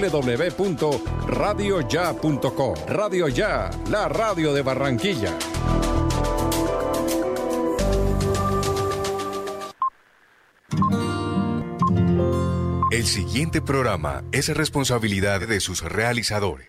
www.radioya.com. Radio Ya, la radio de Barranquilla. El siguiente programa es responsabilidad de sus realizadores.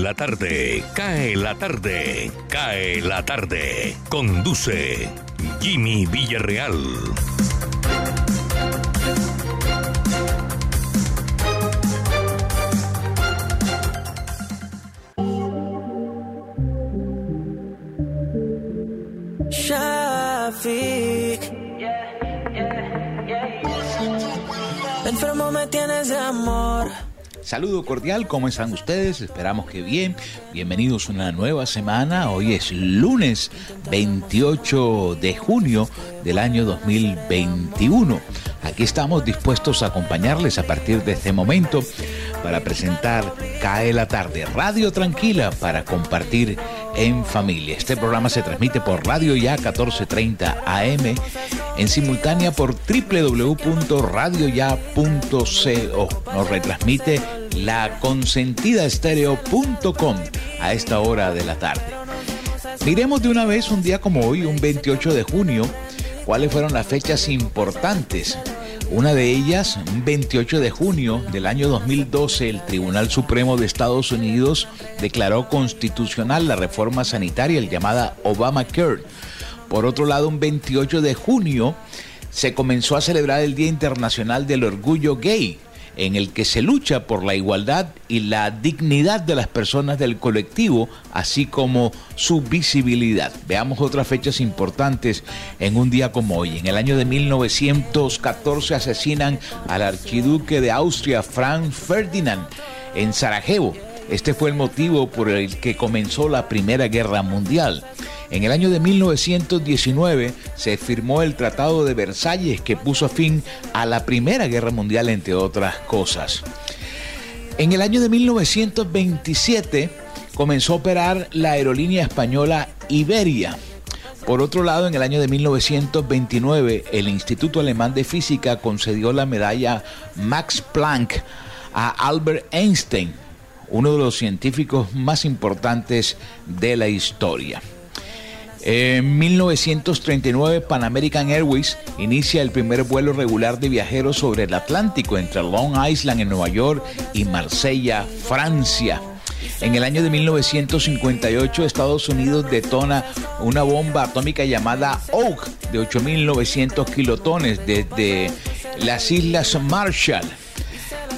La tarde, cae la tarde, cae la tarde. Conduce Jimmy Villarreal. Shafiq. Enfermo me tienes de amor. Saludo cordial, ¿cómo están ustedes? Esperamos que bien. Bienvenidos a una nueva semana. Hoy es lunes 28 de junio del año 2021. Aquí estamos dispuestos a acompañarles a partir de este momento para presentar Cae la tarde, Radio Tranquila para compartir en familia. Este programa se transmite por Radio Ya 1430 AM en simultánea por www.radioya.co. Nos retransmite la consentida estéreo.com a esta hora de la tarde. Miremos de una vez un día como hoy, un 28 de junio, cuáles fueron las fechas importantes. Una de ellas, un 28 de junio del año 2012, el Tribunal Supremo de Estados Unidos declaró constitucional la reforma sanitaria, llamada Obamacare. Por otro lado, un 28 de junio se comenzó a celebrar el Día Internacional del Orgullo Gay en el que se lucha por la igualdad y la dignidad de las personas del colectivo, así como su visibilidad. Veamos otras fechas importantes en un día como hoy. En el año de 1914 asesinan al archiduque de Austria, Franz Ferdinand, en Sarajevo. Este fue el motivo por el que comenzó la Primera Guerra Mundial. En el año de 1919 se firmó el Tratado de Versalles que puso fin a la Primera Guerra Mundial, entre otras cosas. En el año de 1927 comenzó a operar la aerolínea española Iberia. Por otro lado, en el año de 1929, el Instituto Alemán de Física concedió la medalla Max Planck a Albert Einstein, uno de los científicos más importantes de la historia. En 1939, Pan American Airways inicia el primer vuelo regular de viajeros sobre el Atlántico entre Long Island en Nueva York y Marsella, Francia. En el año de 1958, Estados Unidos detona una bomba atómica llamada Oak de 8.900 kilotones desde las Islas Marshall.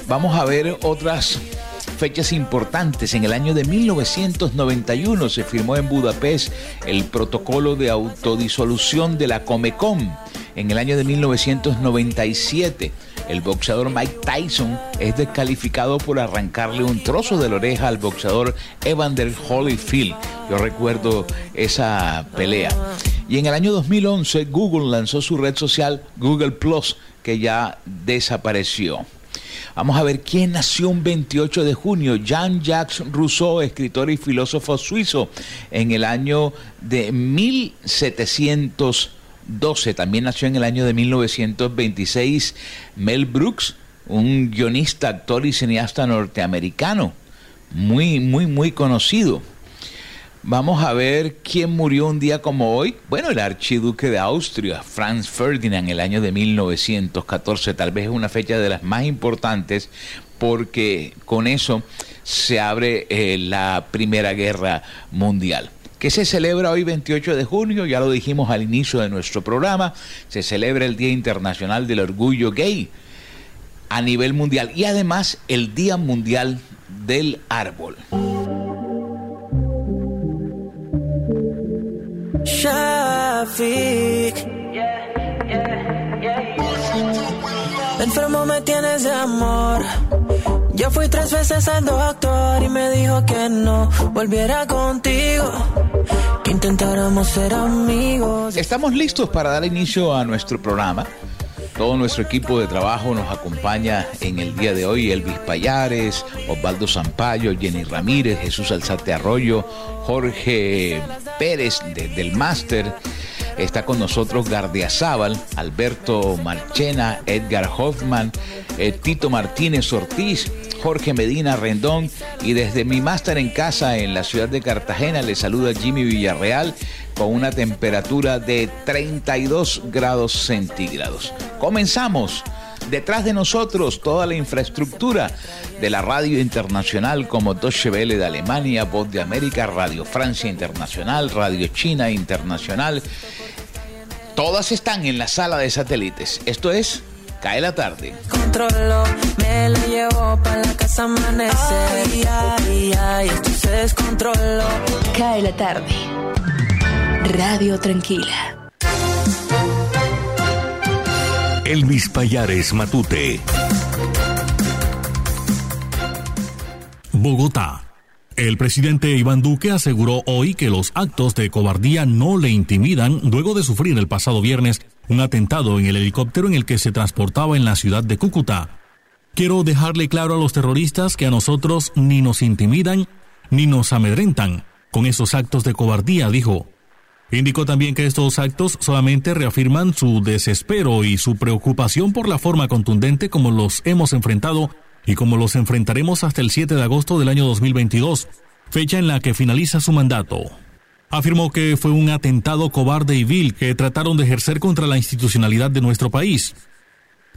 Vamos a ver otras fechas importantes. En el año de 1991 se firmó en Budapest el protocolo de autodisolución de la Comecom. En el año de 1997 el boxeador Mike Tyson es descalificado por arrancarle un trozo de la oreja al boxeador Evander Holyfield. Yo recuerdo esa pelea. Y en el año 2011 Google lanzó su red social Google Plus, que ya desapareció. Vamos a ver quién nació un 28 de junio. Jean-Jacques Rousseau, escritor y filósofo suizo, en el año de 1712. También nació en el año de 1926 Mel Brooks, un guionista, actor y cineasta norteamericano, muy, muy, muy conocido. Vamos a ver quién murió un día como hoy. Bueno, el archiduque de Austria, Franz Ferdinand, el año de 1914. Tal vez es una fecha de las más importantes porque con eso se abre eh, la Primera Guerra Mundial. ¿Qué se celebra hoy 28 de junio? Ya lo dijimos al inicio de nuestro programa. Se celebra el Día Internacional del Orgullo Gay a nivel mundial y además el Día Mundial del Árbol. Traffic. Enfermo me tienes de amor. Yo fui tres veces al doctor y me dijo que no volviera contigo. Que intentáramos ser amigos. Estamos listos para dar inicio a nuestro programa. Todo nuestro equipo de trabajo nos acompaña en el día de hoy. Elvis Payares, Osvaldo Zampayo, Jenny Ramírez, Jesús Alzate Arroyo, Jorge Pérez del Máster. Está con nosotros Gardia Zaval, Alberto Marchena, Edgar Hoffman, eh, Tito Martínez Ortiz, Jorge Medina Rendón y desde mi máster en casa en la ciudad de Cartagena le saluda Jimmy Villarreal con una temperatura de 32 grados centígrados. Comenzamos. Detrás de nosotros toda la infraestructura de la radio internacional como Deutsche Welle de Alemania, Voz de América, Radio Francia Internacional, Radio China Internacional. Todas están en la sala de satélites. Esto es Cae la tarde. Controlo, me la llevo para la casa amanece. Ay, ay, ay, esto se descontroló. Cae la tarde. Radio Tranquila. Elvis Payares Matute. Bogotá. El presidente Iván Duque aseguró hoy que los actos de cobardía no le intimidan luego de sufrir el pasado viernes un atentado en el helicóptero en el que se transportaba en la ciudad de Cúcuta. Quiero dejarle claro a los terroristas que a nosotros ni nos intimidan ni nos amedrentan con esos actos de cobardía, dijo. Indicó también que estos actos solamente reafirman su desespero y su preocupación por la forma contundente como los hemos enfrentado y como los enfrentaremos hasta el 7 de agosto del año 2022, fecha en la que finaliza su mandato. Afirmó que fue un atentado cobarde y vil que trataron de ejercer contra la institucionalidad de nuestro país.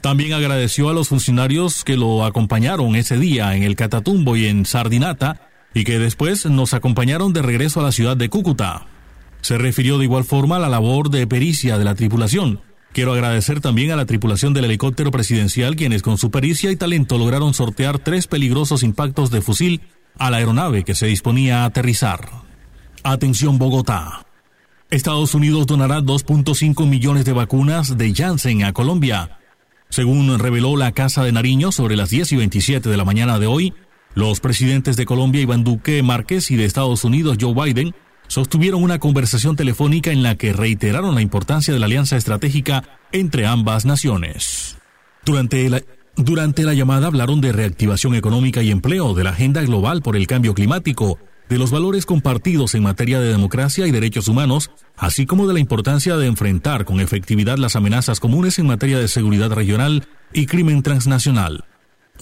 También agradeció a los funcionarios que lo acompañaron ese día en el Catatumbo y en Sardinata y que después nos acompañaron de regreso a la ciudad de Cúcuta. Se refirió de igual forma a la labor de pericia de la tripulación. Quiero agradecer también a la tripulación del helicóptero presidencial quienes con su pericia y talento lograron sortear tres peligrosos impactos de fusil a la aeronave que se disponía a aterrizar. Atención Bogotá. Estados Unidos donará 2.5 millones de vacunas de Janssen a Colombia. Según reveló la Casa de Nariño sobre las 10 y 27 de la mañana de hoy, los presidentes de Colombia Iván Duque Márquez y de Estados Unidos Joe Biden sostuvieron una conversación telefónica en la que reiteraron la importancia de la alianza estratégica entre ambas naciones. Durante la, durante la llamada hablaron de reactivación económica y empleo, de la agenda global por el cambio climático, de los valores compartidos en materia de democracia y derechos humanos, así como de la importancia de enfrentar con efectividad las amenazas comunes en materia de seguridad regional y crimen transnacional.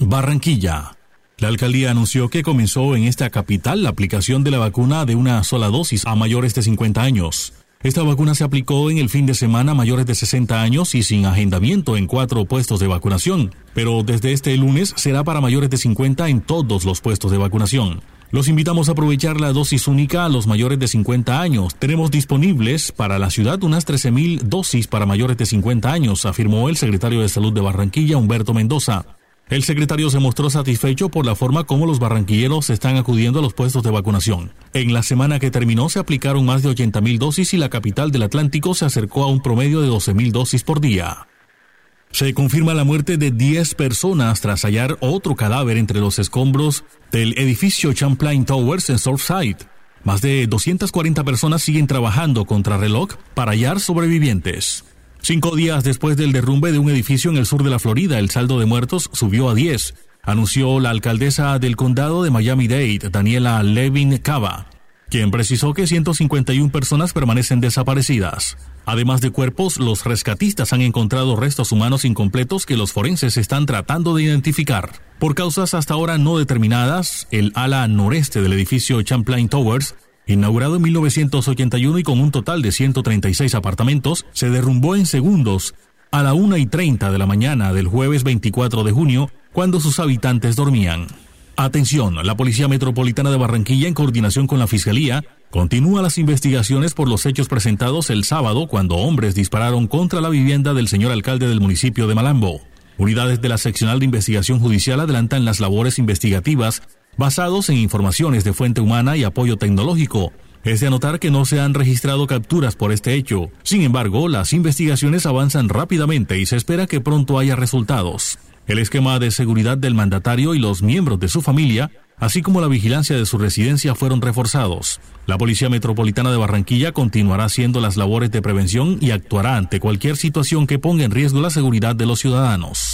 Barranquilla. La alcaldía anunció que comenzó en esta capital la aplicación de la vacuna de una sola dosis a mayores de 50 años. Esta vacuna se aplicó en el fin de semana a mayores de 60 años y sin agendamiento en cuatro puestos de vacunación, pero desde este lunes será para mayores de 50 en todos los puestos de vacunación. Los invitamos a aprovechar la dosis única a los mayores de 50 años. Tenemos disponibles para la ciudad unas 13.000 dosis para mayores de 50 años, afirmó el secretario de Salud de Barranquilla, Humberto Mendoza. El secretario se mostró satisfecho por la forma como los barranquilleros están acudiendo a los puestos de vacunación. En la semana que terminó se aplicaron más de 80.000 dosis y la capital del Atlántico se acercó a un promedio de 12.000 dosis por día. Se confirma la muerte de 10 personas tras hallar otro cadáver entre los escombros del edificio Champlain Towers en Southside. Más de 240 personas siguen trabajando contra reloj para hallar sobrevivientes. Cinco días después del derrumbe de un edificio en el sur de la Florida, el saldo de muertos subió a 10, anunció la alcaldesa del condado de Miami-Dade, Daniela Levin Cava, quien precisó que 151 personas permanecen desaparecidas. Además de cuerpos, los rescatistas han encontrado restos humanos incompletos que los forenses están tratando de identificar. Por causas hasta ahora no determinadas, el ala noreste del edificio Champlain Towers Inaugurado en 1981 y con un total de 136 apartamentos, se derrumbó en segundos a la 1 y 30 de la mañana del jueves 24 de junio, cuando sus habitantes dormían. Atención, la Policía Metropolitana de Barranquilla, en coordinación con la Fiscalía, continúa las investigaciones por los hechos presentados el sábado cuando hombres dispararon contra la vivienda del señor alcalde del municipio de Malambo. Unidades de la Seccional de Investigación Judicial adelantan las labores investigativas basados en informaciones de fuente humana y apoyo tecnológico, Es de anotar que no se han registrado capturas por este hecho. Sin embargo, las investigaciones avanzan rápidamente y se espera que pronto haya resultados. El esquema de seguridad del mandatario y los miembros de su familia, así como la vigilancia de su residencia, fueron reforzados. La Policía Metropolitana de Barranquilla continuará haciendo las labores de prevención y actuará ante cualquier situación que ponga en riesgo la seguridad de los ciudadanos.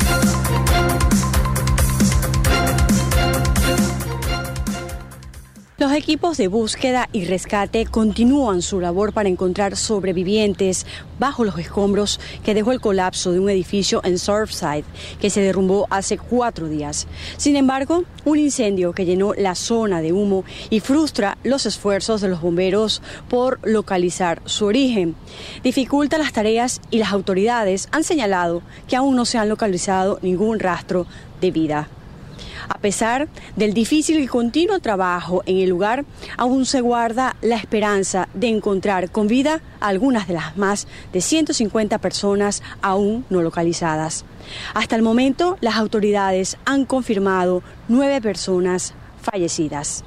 Los equipos de búsqueda y rescate continúan su labor para encontrar sobrevivientes bajo los escombros que dejó el colapso de un edificio en Surfside que se derrumbó hace cuatro días. Sin embargo, un incendio que llenó la zona de humo y frustra los esfuerzos de los bomberos por localizar su origen. Dificulta las tareas y las autoridades han señalado que aún no se han localizado ningún rastro de vida. A pesar del difícil y continuo trabajo en el lugar, aún se guarda la esperanza de encontrar con vida algunas de las más de 150 personas aún no localizadas. Hasta el momento, las autoridades han confirmado nueve personas fallecidas.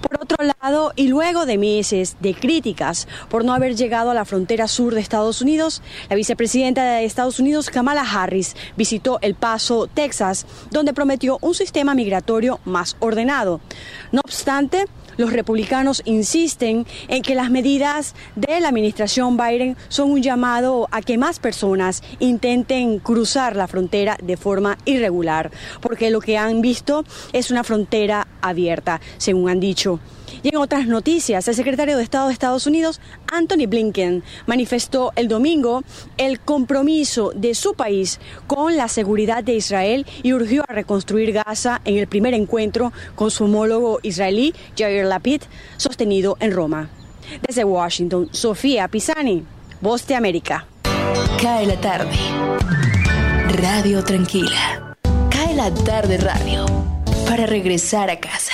Por otro lado, y luego de meses de críticas por no haber llegado a la frontera sur de Estados Unidos, la vicepresidenta de Estados Unidos, Kamala Harris, visitó El Paso, Texas, donde prometió un sistema migratorio más ordenado. No obstante, los republicanos insisten en que las medidas de la administración Biden son un llamado a que más personas intenten cruzar la frontera de forma irregular, porque lo que han visto es una frontera abierta, según han dicho. Y en otras noticias, el secretario de Estado de Estados Unidos, Anthony Blinken, manifestó el domingo el compromiso de su país con la seguridad de Israel y urgió a reconstruir Gaza en el primer encuentro con su homólogo israelí, Jair Lapid, sostenido en Roma. Desde Washington, Sofía Pisani, Voz de América. Cae la tarde. Radio Tranquila. Cae la tarde radio. Para regresar a casa.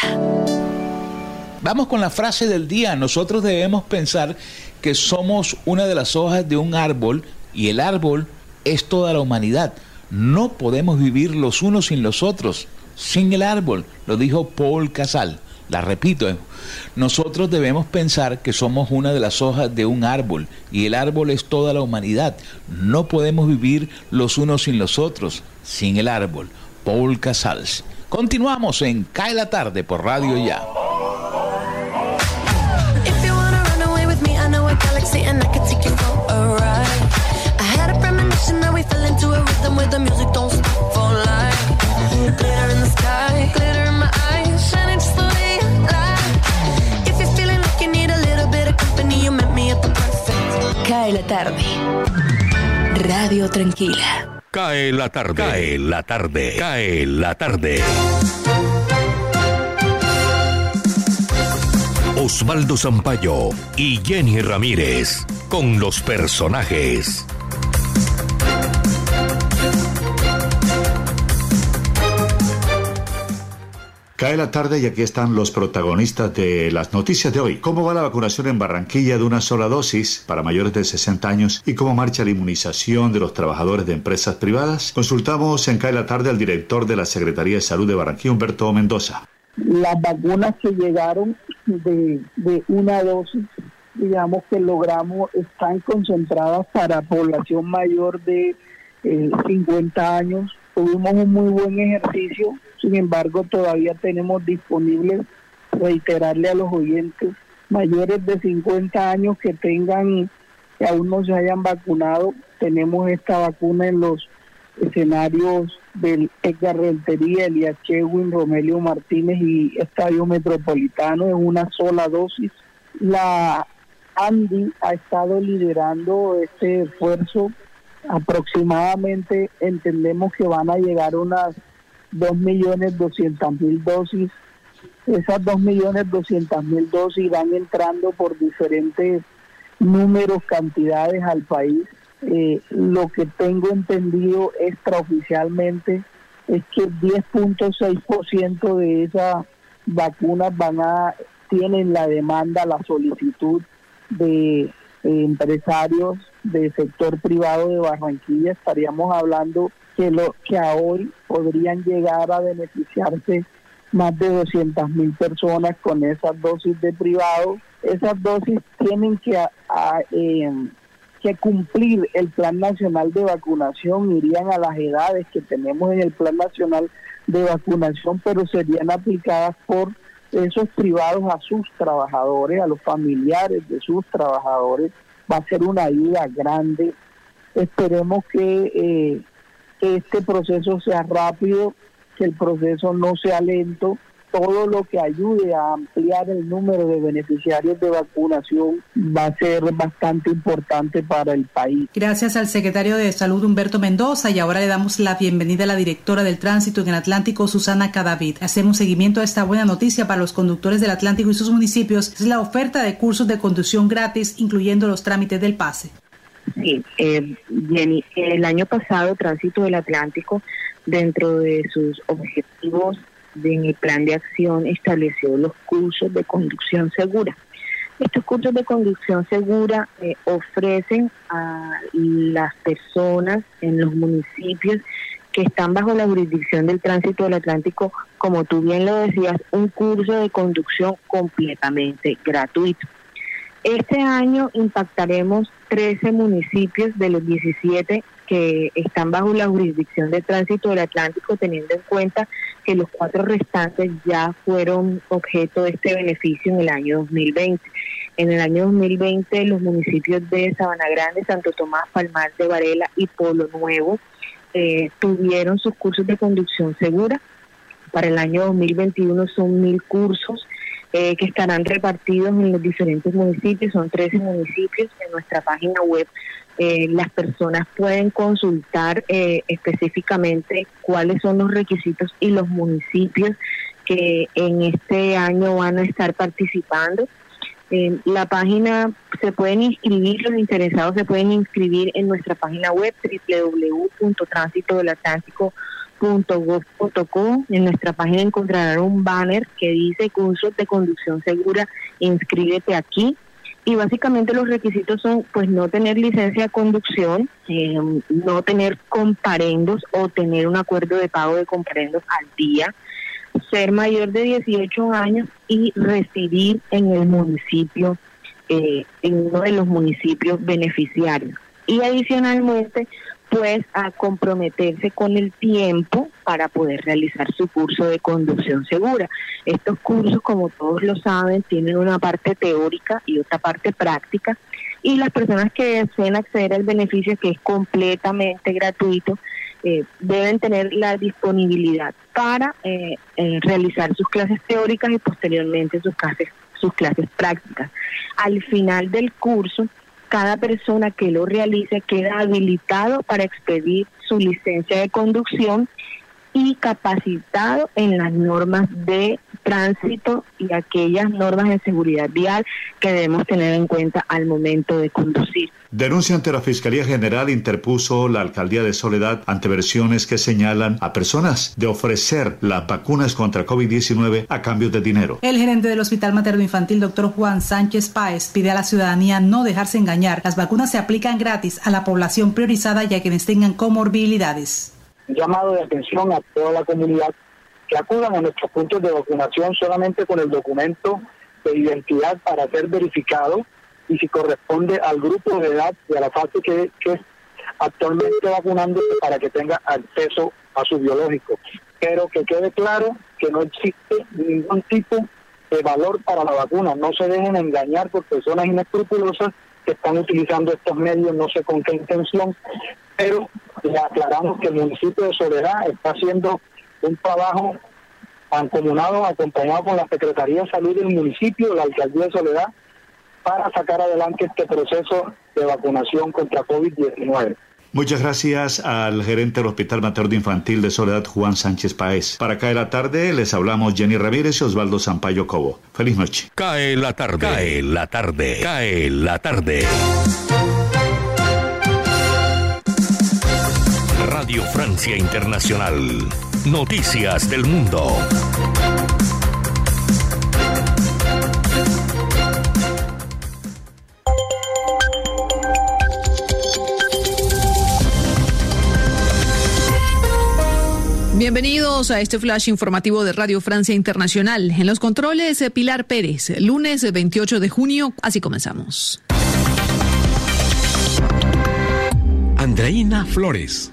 Vamos con la frase del día. Nosotros debemos pensar que somos una de las hojas de un árbol y el árbol es toda la humanidad. No podemos vivir los unos sin los otros, sin el árbol, lo dijo Paul Casal. La repito, nosotros debemos pensar que somos una de las hojas de un árbol y el árbol es toda la humanidad. No podemos vivir los unos sin los otros, sin el árbol. Paul Casals. Continuamos en Cae la tarde por Radio Ya. We fell into a rhythm where the music don't stop for life. Glitter in the sky, glitter in my eyes, shining just the way you like. If you're feeling like you need a little bit of company, you met me at the perfect. Cae la tarde. Radio Tranquila. Cae la tarde. Cae la tarde. Cae la tarde. Osvaldo Zampayo y Jenny Ramírez con los personajes. Cae la tarde y aquí están los protagonistas de las noticias de hoy. ¿Cómo va la vacunación en Barranquilla de una sola dosis para mayores de 60 años y cómo marcha la inmunización de los trabajadores de empresas privadas? Consultamos en Cae la tarde al director de la Secretaría de Salud de Barranquilla, Humberto Mendoza. Las vacunas que llegaron de, una dosis, digamos que logramos, están concentradas para población mayor de 50 eh, años. Tuvimos un muy buen ejercicio, sin embargo todavía tenemos disponibles, reiterarle a los oyentes, mayores de 50 años que tengan, que aún no se hayan vacunado, tenemos esta vacuna en los escenarios del Edgar Rentería, Elías Chewin, Romelio Martínez y Estadio Metropolitano en una sola dosis. La Andy ha estado liderando este esfuerzo. Aproximadamente entendemos que van a llegar unas 2.200.000 dosis. Esas 2.200.000 dosis van entrando por diferentes números, cantidades al país eh, lo que tengo entendido extraoficialmente es que el 10.6% de esas vacunas van a tienen la demanda, la solicitud de empresarios del sector privado de Barranquilla, estaríamos hablando que, lo, que hoy podrían llegar a beneficiarse más de 200 mil personas con esas dosis de privado. Esas dosis tienen que, eh, que cumplir el Plan Nacional de Vacunación, irían a las edades que tenemos en el Plan Nacional de Vacunación, pero serían aplicadas por esos privados a sus trabajadores, a los familiares de sus trabajadores. Va a ser una ayuda grande. Esperemos que eh, este proceso sea rápido, que el proceso no sea lento todo lo que ayude a ampliar el número de beneficiarios de vacunación va a ser bastante importante para el país. Gracias al secretario de Salud Humberto Mendoza y ahora le damos la bienvenida a la directora del tránsito en el Atlántico, Susana Cadavid. Hacemos seguimiento a esta buena noticia para los conductores del Atlántico y sus municipios. Es la oferta de cursos de conducción gratis, incluyendo los trámites del pase. Sí, eh, Jenny, el año pasado Tránsito del Atlántico, dentro de sus objetivos en el plan de acción estableció los cursos de conducción segura. Estos cursos de conducción segura eh, ofrecen a las personas en los municipios que están bajo la jurisdicción del tránsito del Atlántico, como tú bien lo decías, un curso de conducción completamente gratuito. Este año impactaremos 13 municipios de los 17 que están bajo la jurisdicción del tránsito del Atlántico, teniendo en cuenta que los cuatro restantes ya fueron objeto de este beneficio en el año 2020. En el año 2020 los municipios de Sabana Grande, Santo Tomás, Palmar de Varela y Polo Nuevo eh, tuvieron sus cursos de conducción segura. Para el año 2021 son mil cursos eh, que estarán repartidos en los diferentes municipios, son 13 municipios. En nuestra página web eh, las personas pueden consultar eh, específicamente cuáles son los requisitos y los municipios que en este año van a estar participando. En la página se pueden inscribir, los interesados se pueden inscribir en nuestra página web www.transitodelatlántico.gov.co. En nuestra página encontrarán un banner que dice cursos de conducción segura, inscríbete aquí y básicamente los requisitos son pues no tener licencia de conducción, eh, no tener comparendos o tener un acuerdo de pago de comparendos al día, ser mayor de 18 años y residir en el municipio, eh, en uno de los municipios beneficiarios. Y adicionalmente pues a comprometerse con el tiempo para poder realizar su curso de conducción segura. Estos cursos, como todos lo saben, tienen una parte teórica y otra parte práctica y las personas que deseen acceder al beneficio que es completamente gratuito eh, deben tener la disponibilidad para eh, eh, realizar sus clases teóricas y posteriormente sus clases sus clases prácticas. Al final del curso cada persona que lo realice queda habilitado para expedir su licencia de conducción y capacitado en las normas de tránsito y aquellas normas de seguridad vial que debemos tener en cuenta al momento de conducir. Denuncia ante la Fiscalía General interpuso la Alcaldía de Soledad ante versiones que señalan a personas de ofrecer las vacunas contra COVID-19 a cambio de dinero. El gerente del Hospital Materno Infantil, doctor Juan Sánchez Páez, pide a la ciudadanía no dejarse engañar. Las vacunas se aplican gratis a la población priorizada y a quienes tengan comorbilidades. Llamado de atención a toda la comunidad que acudan a nuestros puntos de vacunación solamente con el documento de identidad para ser verificado y si corresponde al grupo de edad y a la fase que, que actualmente vacunando para que tenga acceso a su biológico. Pero que quede claro que no existe ningún tipo de valor para la vacuna. No se dejen engañar por personas inescrupulosas que están utilizando estos medios, no sé con qué intención, pero le aclaramos que el municipio de Soledad está haciendo un trabajo mancomunado, acompañado con la Secretaría de Salud del municipio, la Alcaldía de Soledad, para sacar adelante este proceso de vacunación contra COVID-19. Muchas gracias al gerente del Hospital Materno Infantil de Soledad, Juan Sánchez Paez. Para Cae la Tarde les hablamos Jenny Ramírez y Osvaldo Sampaio Cobo. Feliz noche. Cae la tarde. Cae la tarde. Cae la tarde. Radio Francia Internacional. Noticias del Mundo. Bienvenidos a este flash informativo de Radio Francia Internacional. En los controles, Pilar Pérez, lunes 28 de junio, así comenzamos. Andreina Flores.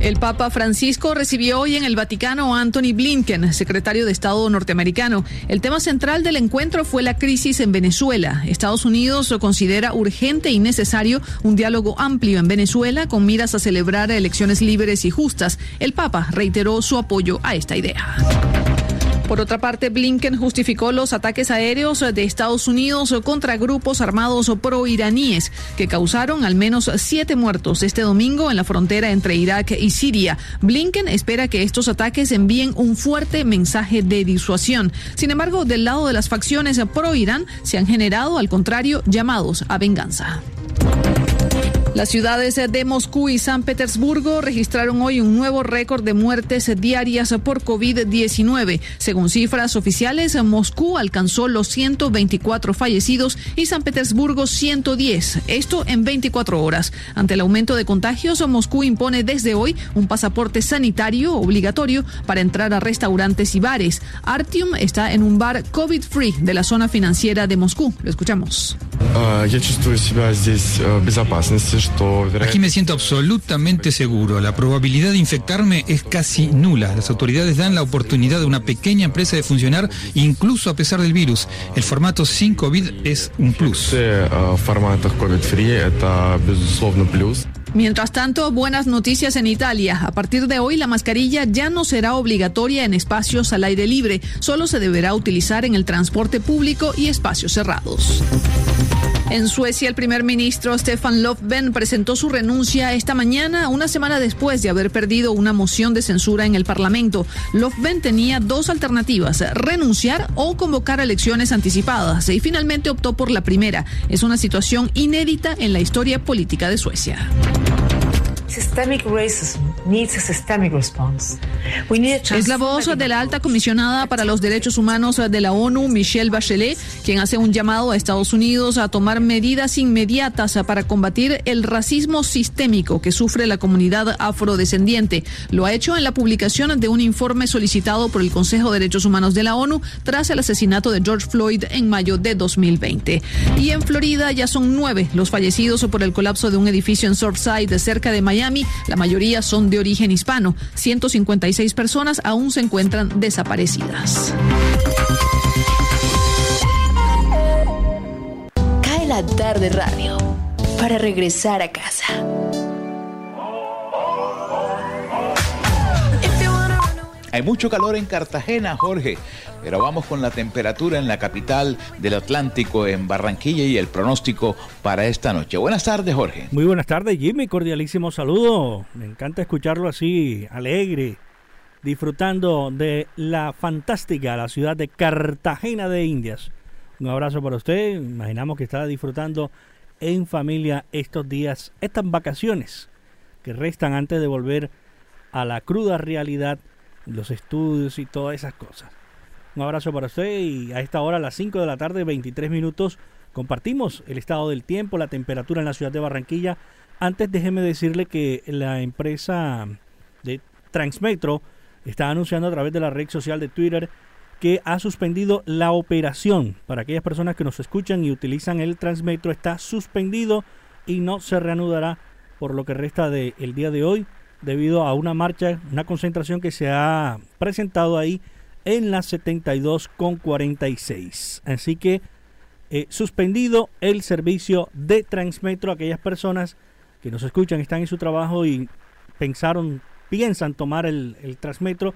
El Papa Francisco recibió hoy en el Vaticano a Anthony Blinken, secretario de Estado norteamericano. El tema central del encuentro fue la crisis en Venezuela. Estados Unidos considera urgente y necesario un diálogo amplio en Venezuela con miras a celebrar elecciones libres y justas. El Papa reiteró su apoyo a esta idea. Por otra parte, Blinken justificó los ataques aéreos de Estados Unidos contra grupos armados pro-iraníes que causaron al menos siete muertos este domingo en la frontera entre Irak y Siria. Blinken espera que estos ataques envíen un fuerte mensaje de disuasión. Sin embargo, del lado de las facciones pro-Irán se han generado, al contrario, llamados a venganza. Las ciudades de Moscú y San Petersburgo registraron hoy un nuevo récord de muertes diarias por COVID-19. Según cifras oficiales, Moscú alcanzó los 124 fallecidos y San Petersburgo 110. Esto en 24 horas. Ante el aumento de contagios, Moscú impone desde hoy un pasaporte sanitario obligatorio para entrar a restaurantes y bares. Artyom está en un bar COVID-free de la zona financiera de Moscú. Lo escuchamos. Aquí me siento absolutamente seguro. La probabilidad de infectarme es casi nula. Las autoridades dan la oportunidad de una pequeña empresa de funcionar incluso a pesar del virus. El formato sin COVID es un plus. Mientras tanto, buenas noticias en Italia. A partir de hoy, la mascarilla ya no será obligatoria en espacios al aire libre, solo se deberá utilizar en el transporte público y espacios cerrados. En Suecia, el primer ministro Stefan Löfven presentó su renuncia esta mañana, una semana después de haber perdido una moción de censura en el Parlamento. Löfven tenía dos alternativas, renunciar o convocar elecciones anticipadas, y finalmente optó por la primera. Es una situación inédita en la historia política de Suecia. Systemic racism needs a systemic response. We need a Es la voz de la alta comisionada para los derechos humanos de la ONU, Michelle Bachelet, quien hace un llamado a Estados Unidos a tomar medidas inmediatas para combatir el racismo sistémico que sufre la comunidad afrodescendiente. Lo ha hecho en la publicación de un informe solicitado por el Consejo de Derechos Humanos de la ONU tras el asesinato de George Floyd en mayo de 2020. Y en Florida ya son nueve los fallecidos por el colapso de un edificio en Surfside, cerca de Miami. La mayoría son de origen hispano. 156 personas aún se encuentran desaparecidas. Cae la tarde radio para regresar a casa. Hay mucho calor en Cartagena, Jorge, pero vamos con la temperatura en la capital del Atlántico, en Barranquilla, y el pronóstico para esta noche. Buenas tardes, Jorge. Muy buenas tardes, Jimmy. Cordialísimo saludo. Me encanta escucharlo así, alegre, disfrutando de la fantástica, la ciudad de Cartagena de Indias. Un abrazo para usted. Imaginamos que está disfrutando en familia estos días, estas vacaciones que restan antes de volver a la cruda realidad los estudios y todas esas cosas. Un abrazo para usted y a esta hora, a las 5 de la tarde, 23 minutos, compartimos el estado del tiempo, la temperatura en la ciudad de Barranquilla. Antes déjeme decirle que la empresa de Transmetro está anunciando a través de la red social de Twitter que ha suspendido la operación. Para aquellas personas que nos escuchan y utilizan el Transmetro, está suspendido y no se reanudará por lo que resta del día de hoy debido a una marcha, una concentración que se ha presentado ahí en la 72 con 46. Así que eh, suspendido el servicio de Transmetro. Aquellas personas que nos escuchan, están en su trabajo y pensaron, piensan tomar el, el Transmetro,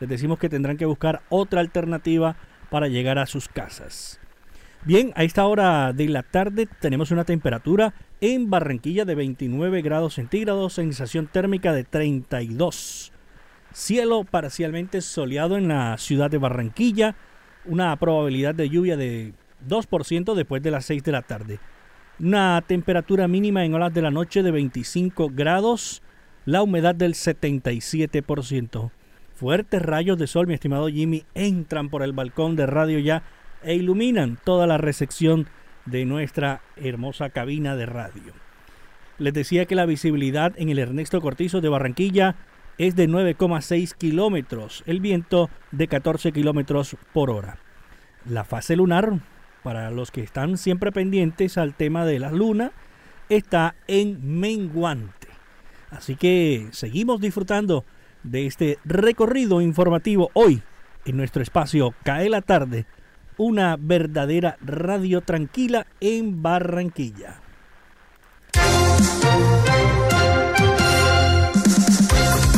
les decimos que tendrán que buscar otra alternativa para llegar a sus casas. Bien, a esta hora de la tarde tenemos una temperatura en Barranquilla de 29 grados centígrados, sensación térmica de 32. Cielo parcialmente soleado en la ciudad de Barranquilla, una probabilidad de lluvia de 2% después de las 6 de la tarde. Una temperatura mínima en horas de la noche de 25 grados, la humedad del 77%. Fuertes rayos de sol, mi estimado Jimmy, entran por el balcón de radio ya e iluminan toda la recepción de nuestra hermosa cabina de radio. Les decía que la visibilidad en el Ernesto Cortizo de Barranquilla es de 9,6 kilómetros, el viento de 14 kilómetros por hora. La fase lunar, para los que están siempre pendientes al tema de la luna, está en menguante. Así que seguimos disfrutando de este recorrido informativo hoy en nuestro espacio Cae la tarde, una verdadera radio tranquila en Barranquilla.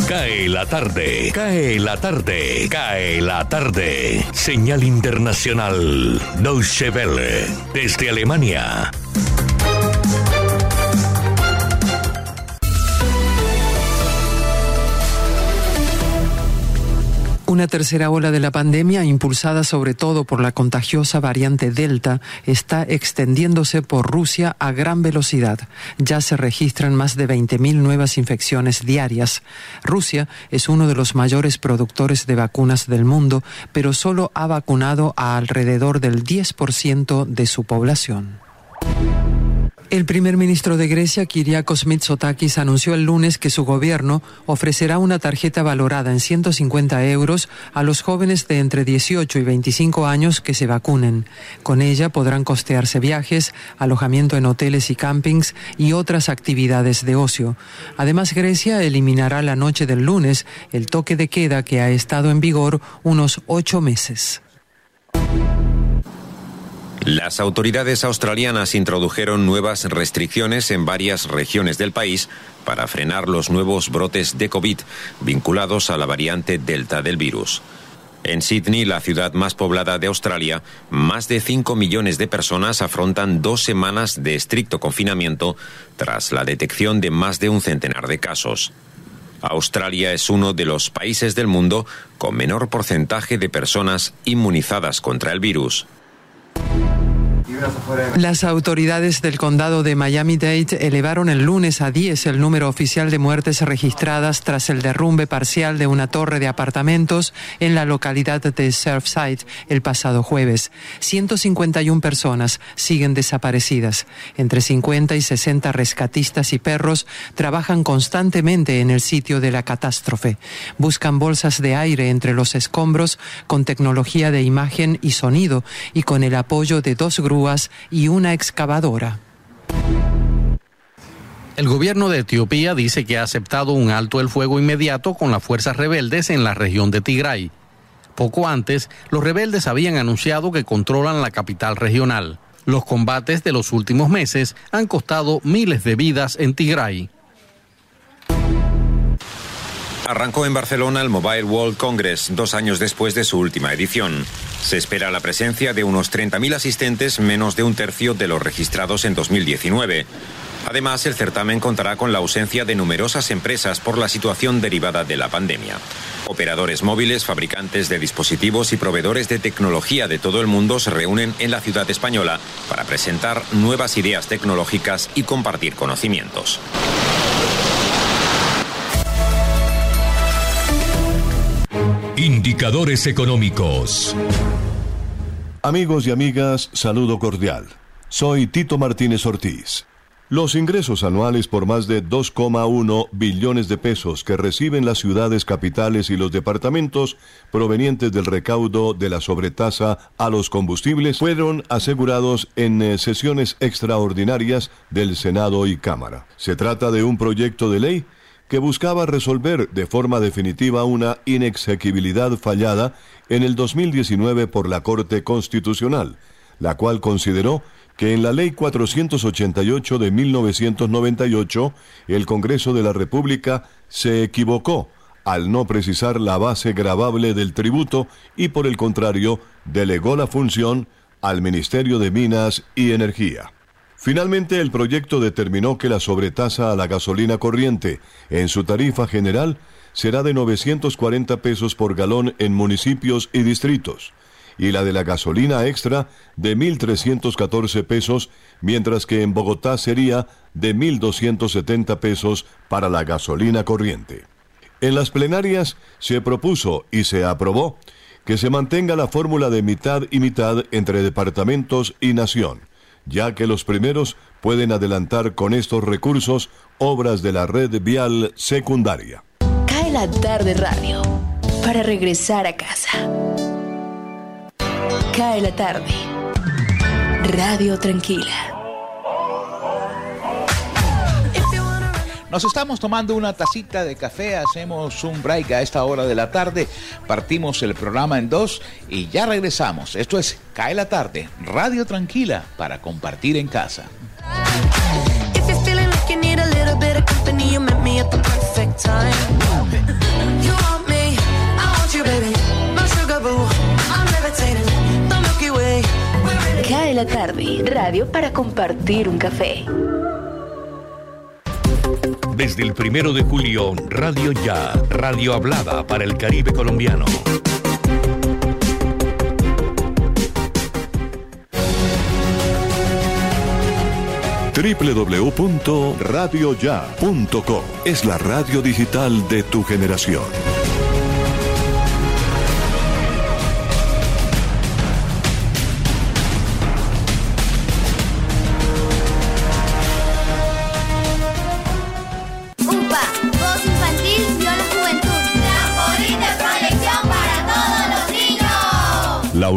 Cae la tarde, cae la tarde, cae la tarde. Señal internacional, Deutsche Welle, desde Alemania. Una tercera ola de la pandemia, impulsada sobre todo por la contagiosa variante Delta, está extendiéndose por Rusia a gran velocidad. Ya se registran más de 20.000 nuevas infecciones diarias. Rusia es uno de los mayores productores de vacunas del mundo, pero solo ha vacunado a alrededor del 10% de su población. El primer ministro de Grecia, Kyriakos Mitsotakis, anunció el lunes que su gobierno ofrecerá una tarjeta valorada en 150 euros a los jóvenes de entre 18 y 25 años que se vacunen. Con ella podrán costearse viajes, alojamiento en hoteles y campings y otras actividades de ocio. Además, Grecia eliminará la noche del lunes el toque de queda que ha estado en vigor unos ocho meses. Las autoridades australianas introdujeron nuevas restricciones en varias regiones del país para frenar los nuevos brotes de COVID vinculados a la variante Delta del virus. En Sydney, la ciudad más poblada de Australia, más de 5 millones de personas afrontan dos semanas de estricto confinamiento tras la detección de más de un centenar de casos. Australia es uno de los países del mundo con menor porcentaje de personas inmunizadas contra el virus. You. Las autoridades del condado de Miami-Dade elevaron el lunes a 10 el número oficial de muertes registradas tras el derrumbe parcial de una torre de apartamentos en la localidad de Surfside el pasado jueves. 151 personas siguen desaparecidas. Entre 50 y 60 rescatistas y perros trabajan constantemente en el sitio de la catástrofe. Buscan bolsas de aire entre los escombros con tecnología de imagen y sonido y con el apoyo de dos y una excavadora. El gobierno de Etiopía dice que ha aceptado un alto el fuego inmediato con las fuerzas rebeldes en la región de Tigray. Poco antes, los rebeldes habían anunciado que controlan la capital regional. Los combates de los últimos meses han costado miles de vidas en Tigray. Arrancó en Barcelona el Mobile World Congress dos años después de su última edición. Se espera la presencia de unos 30.000 asistentes, menos de un tercio de los registrados en 2019. Además, el certamen contará con la ausencia de numerosas empresas por la situación derivada de la pandemia. Operadores móviles, fabricantes de dispositivos y proveedores de tecnología de todo el mundo se reúnen en la ciudad española para presentar nuevas ideas tecnológicas y compartir conocimientos. Indicadores económicos. Amigos y amigas, saludo cordial. Soy Tito Martínez Ortiz. Los ingresos anuales por más de 2,1 billones de pesos que reciben las ciudades capitales y los departamentos provenientes del recaudo de la sobretasa a los combustibles fueron asegurados en eh, sesiones extraordinarias del Senado y Cámara. Se trata de un proyecto de ley que buscaba resolver de forma definitiva una inexequibilidad fallada en el 2019 por la Corte Constitucional, la cual consideró que en la Ley 488 de 1998 el Congreso de la República se equivocó al no precisar la base gravable del tributo y por el contrario delegó la función al Ministerio de Minas y Energía. Finalmente, el proyecto determinó que la sobretasa a la gasolina corriente en su tarifa general será de 940 pesos por galón en municipios y distritos, y la de la gasolina extra de 1.314 pesos, mientras que en Bogotá sería de 1.270 pesos para la gasolina corriente. En las plenarias se propuso y se aprobó que se mantenga la fórmula de mitad y mitad entre departamentos y nación ya que los primeros pueden adelantar con estos recursos obras de la red vial secundaria Cae la tarde radio para regresar a casa. Cae la tarde. Radio Tranquila. Nos estamos tomando una tacita de café, hacemos un break a esta hora de la tarde, partimos el programa en dos y ya regresamos. Esto es Cae la tarde, Radio Tranquila para compartir en casa. Cae la tarde. Radio para compartir un café. Desde el primero de julio, Radio Ya, radio hablada para el Caribe colombiano. www.radioya.com es la radio digital de tu generación.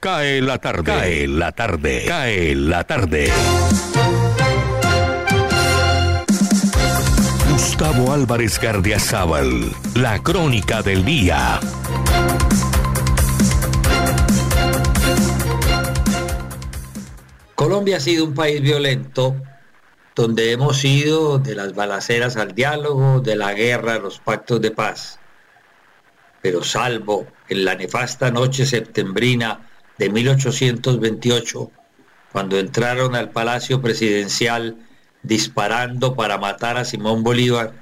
Cae la tarde. Cae la tarde. Cae la tarde. Gustavo Álvarez Gardiazabal, la crónica del día. Colombia ha sido un país violento donde hemos ido de las balaceras al diálogo, de la guerra a los pactos de paz. Pero salvo en la nefasta noche septembrina de 1828, cuando entraron al Palacio Presidencial disparando para matar a Simón Bolívar,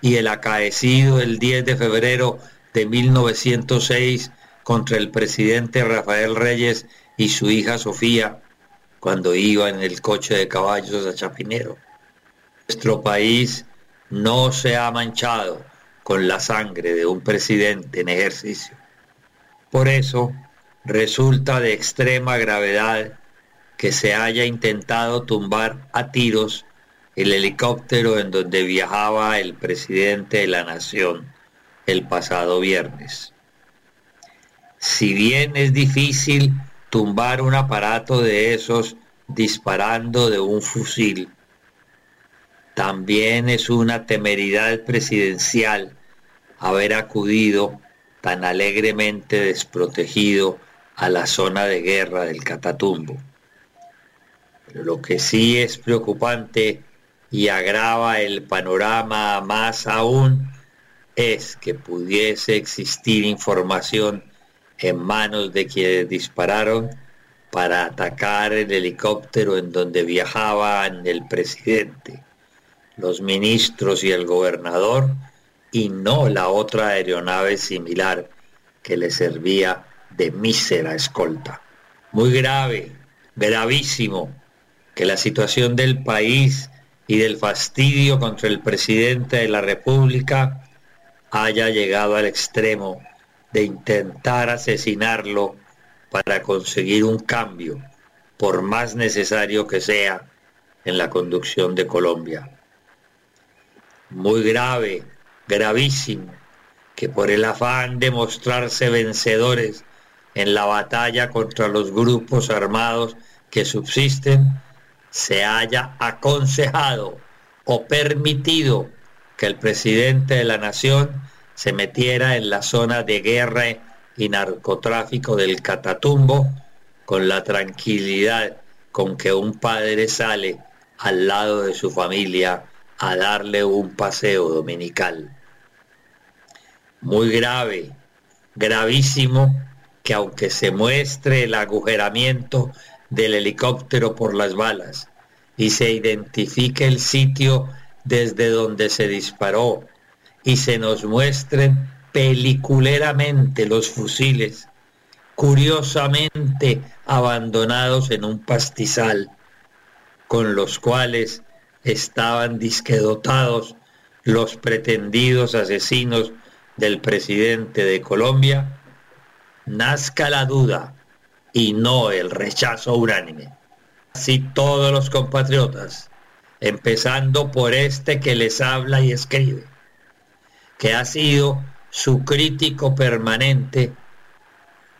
y el acaecido el 10 de febrero de 1906 contra el presidente Rafael Reyes y su hija Sofía, cuando iba en el coche de caballos a Chapinero. Nuestro país no se ha manchado con la sangre de un presidente en ejercicio. Por eso resulta de extrema gravedad que se haya intentado tumbar a tiros el helicóptero en donde viajaba el presidente de la nación el pasado viernes. Si bien es difícil tumbar un aparato de esos disparando de un fusil, también es una temeridad presidencial haber acudido tan alegremente desprotegido a la zona de guerra del Catatumbo. Lo que sí es preocupante y agrava el panorama más aún es que pudiese existir información en manos de quienes dispararon para atacar el helicóptero en donde viajaban el presidente, los ministros y el gobernador, y no la otra aeronave similar que le servía de mísera escolta. Muy grave, gravísimo, que la situación del país y del fastidio contra el presidente de la República haya llegado al extremo de intentar asesinarlo para conseguir un cambio, por más necesario que sea, en la conducción de Colombia. Muy grave, gravísimo, que por el afán de mostrarse vencedores en la batalla contra los grupos armados que subsisten, se haya aconsejado o permitido que el presidente de la nación se metiera en la zona de guerra y narcotráfico del Catatumbo con la tranquilidad con que un padre sale al lado de su familia a darle un paseo dominical. Muy grave, gravísimo, que aunque se muestre el agujeramiento del helicóptero por las balas y se identifique el sitio desde donde se disparó y se nos muestren peliculeramente los fusiles, curiosamente abandonados en un pastizal, con los cuales estaban disquedotados los pretendidos asesinos del presidente de Colombia, nazca la duda y no el rechazo unánime. Así todos los compatriotas, empezando por este que les habla y escribe, que ha sido su crítico permanente,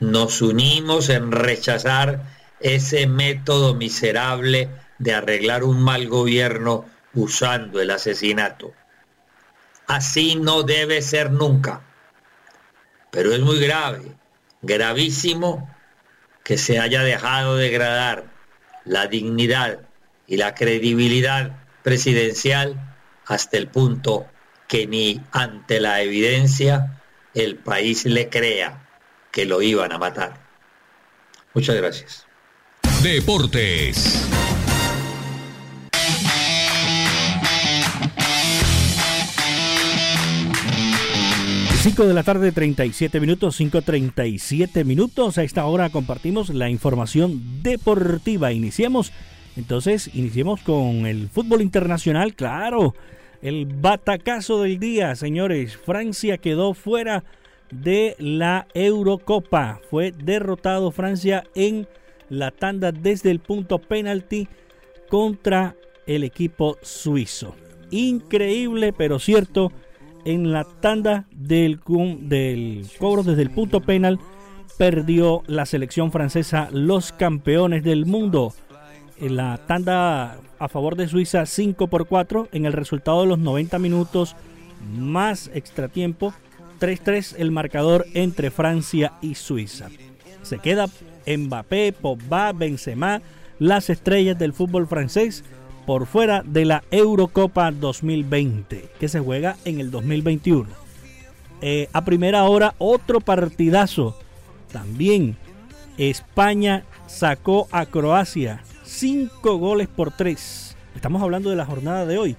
nos unimos en rechazar ese método miserable de arreglar un mal gobierno usando el asesinato. Así no debe ser nunca. Pero es muy grave, gravísimo, que se haya dejado degradar la dignidad y la credibilidad presidencial hasta el punto que ni ante la evidencia el país le crea que lo iban a matar. Muchas gracias. Deportes. Cinco de la tarde, 37 minutos, 5.37 minutos. A esta hora compartimos la información deportiva. Iniciemos, entonces, iniciemos con el fútbol internacional, claro. El batacazo del día, señores. Francia quedó fuera de la Eurocopa. Fue derrotado Francia en la tanda desde el punto penalti contra el equipo suizo. Increíble, pero cierto. En la tanda del, del cobro desde el punto penal perdió la selección francesa los campeones del mundo. En la tanda a favor de Suiza 5 por 4 en el resultado de los 90 minutos más extratiempo 3-3 el marcador entre Francia y Suiza. Se queda Mbappé, Pogba, Benzema, las estrellas del fútbol francés por fuera de la Eurocopa 2020 que se juega en el 2021. Eh, a primera hora otro partidazo. También España sacó a Croacia 5 goles por 3. Estamos hablando de la jornada de hoy.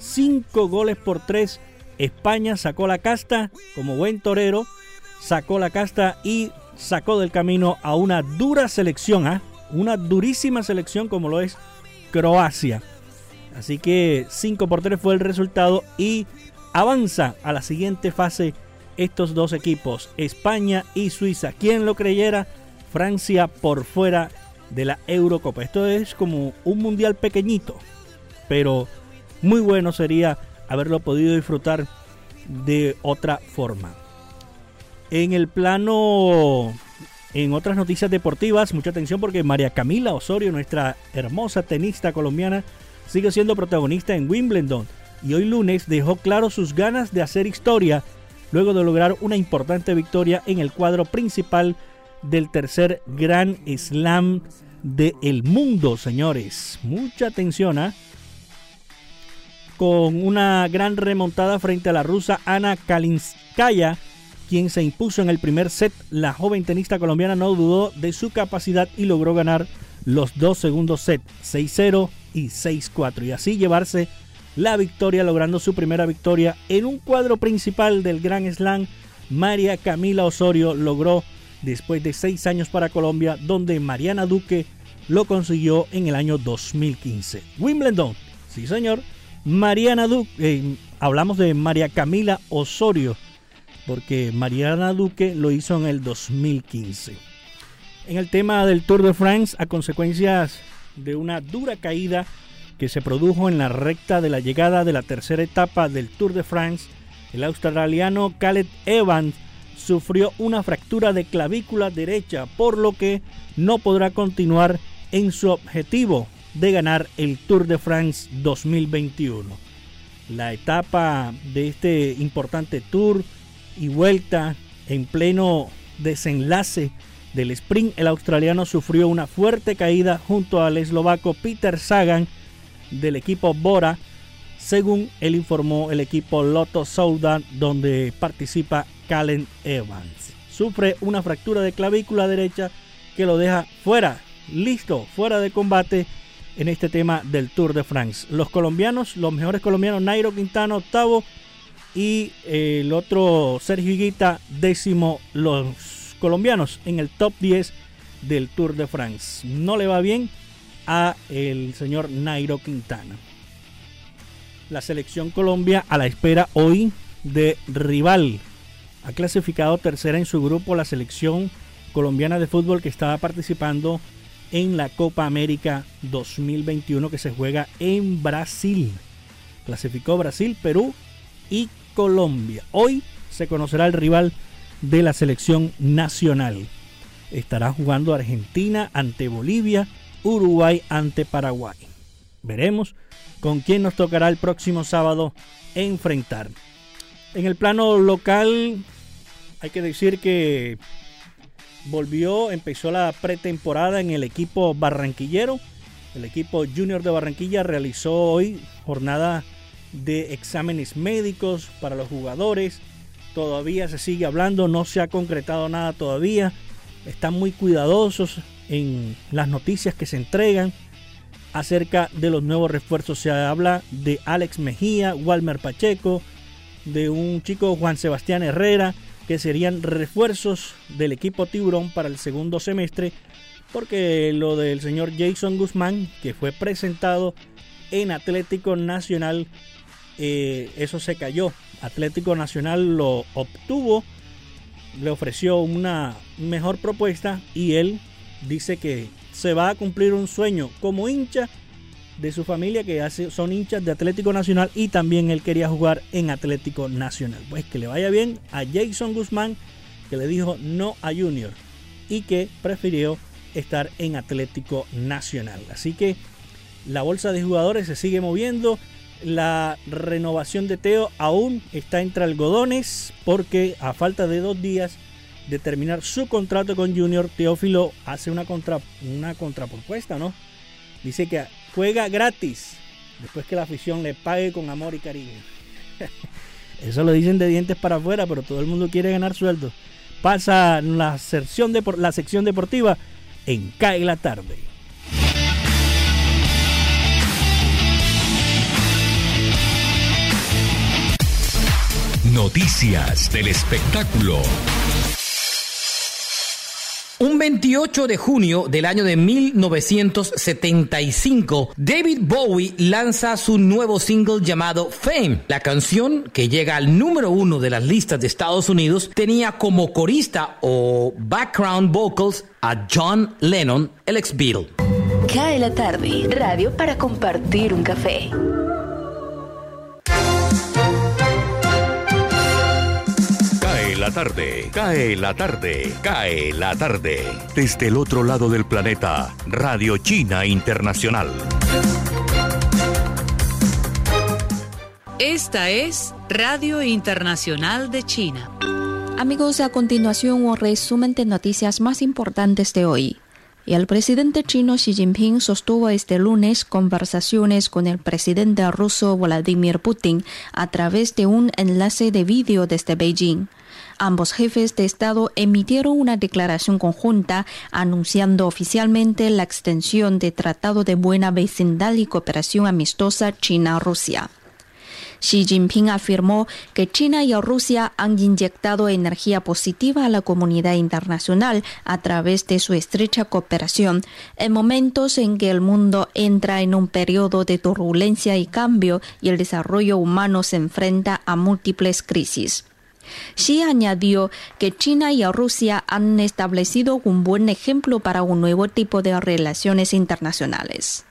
5 goles por 3. España sacó la casta como buen torero. Sacó la casta y sacó del camino a una dura selección. ¿ah? Una durísima selección como lo es Croacia. Así que 5 por 3 fue el resultado y avanza a la siguiente fase estos dos equipos, España y Suiza. ¿Quién lo creyera? Francia por fuera de la Eurocopa. Esto es como un mundial pequeñito, pero muy bueno sería haberlo podido disfrutar de otra forma. En el plano, en otras noticias deportivas, mucha atención porque María Camila Osorio, nuestra hermosa tenista colombiana, sigue siendo protagonista en Wimbledon y hoy lunes dejó claro sus ganas de hacer historia luego de lograr una importante victoria en el cuadro principal del tercer Gran Slam del mundo, señores. Mucha atención, ¿ah? con una gran remontada frente a la rusa Ana Kalinskaya, quien se impuso en el primer set. La joven tenista colombiana no dudó de su capacidad y logró ganar los dos segundos sets, 6-0 y 6-4, y así llevarse la victoria, logrando su primera victoria en un cuadro principal del Grand Slam. María Camila Osorio logró después de seis años para Colombia, donde Mariana Duque lo consiguió en el año 2015. Wimbledon, sí señor, Mariana Duque, eh, hablamos de María Camila Osorio, porque Mariana Duque lo hizo en el 2015. En el tema del Tour de France, a consecuencias de una dura caída que se produjo en la recta de la llegada de la tercera etapa del Tour de France, el australiano Caleb Evans sufrió una fractura de clavícula derecha, por lo que no podrá continuar en su objetivo de ganar el Tour de France 2021. La etapa de este importante tour y vuelta en pleno desenlace del sprint, el australiano sufrió una fuerte caída junto al eslovaco Peter Sagan del equipo Bora, según él informó el equipo Lotto Soudan, donde participa Calen Evans. Sufre una fractura de clavícula derecha que lo deja fuera, listo, fuera de combate en este tema del Tour de France. Los colombianos, los mejores colombianos, Nairo Quintana octavo y eh, el otro Sergio Higuita décimo, los colombianos en el top 10 del Tour de France. No le va bien a el señor Nairo Quintana. La selección Colombia a la espera hoy de rival ha clasificado tercera en su grupo la selección colombiana de fútbol que estaba participando en la Copa América 2021 que se juega en Brasil. Clasificó Brasil, Perú y Colombia. Hoy se conocerá el rival de la selección nacional. Estará jugando Argentina ante Bolivia, Uruguay ante Paraguay. Veremos con quién nos tocará el próximo sábado enfrentar. En el plano local, hay que decir que volvió, empezó la pretemporada en el equipo barranquillero. El equipo junior de Barranquilla realizó hoy jornada de exámenes médicos para los jugadores. Todavía se sigue hablando, no se ha concretado nada todavía. Están muy cuidadosos en las noticias que se entregan acerca de los nuevos refuerzos. Se habla de Alex Mejía, Walmer Pacheco, de un chico Juan Sebastián Herrera que serían refuerzos del equipo Tiburón para el segundo semestre, porque lo del señor Jason Guzmán, que fue presentado en Atlético Nacional, eh, eso se cayó. Atlético Nacional lo obtuvo, le ofreció una mejor propuesta y él dice que se va a cumplir un sueño como hincha de su familia que son hinchas de Atlético Nacional y también él quería jugar en Atlético Nacional. Pues que le vaya bien a Jason Guzmán que le dijo no a Junior y que prefirió estar en Atlético Nacional. Así que la bolsa de jugadores se sigue moviendo. La renovación de Teo aún está entre algodones porque a falta de dos días de terminar su contrato con Junior, Teófilo hace una, contra, una contrapropuesta, ¿no? Dice que juega gratis después que la afición le pague con amor y cariño. Eso lo dicen de dientes para afuera, pero todo el mundo quiere ganar sueldo. Pasa la sección, de, la sección deportiva en Cae la Tarde. Noticias del espectáculo. Un 28 de junio del año de 1975, David Bowie lanza su nuevo single llamado Fame. La canción, que llega al número uno de las listas de Estados Unidos, tenía como corista o background vocals a John Lennon, el ex Beatle. Cae la tarde, radio para compartir un café. La tarde, cae la tarde, cae la tarde. Desde el otro lado del planeta, Radio China Internacional. Esta es Radio Internacional de China. Amigos, a continuación un resumen de noticias más importantes de hoy. El presidente chino Xi Jinping sostuvo este lunes conversaciones con el presidente ruso Vladimir Putin a través de un enlace de vídeo desde Beijing. Ambos jefes de Estado emitieron una declaración conjunta anunciando oficialmente la extensión del Tratado de Buena Vecindad y Cooperación Amistosa China-Rusia. Xi Jinping afirmó que China y Rusia han inyectado energía positiva a la comunidad internacional a través de su estrecha cooperación en momentos en que el mundo entra en un periodo de turbulencia y cambio y el desarrollo humano se enfrenta a múltiples crisis. Xi añadió que China y Rusia han establecido un buen ejemplo para un nuevo tipo de relaciones internacionales.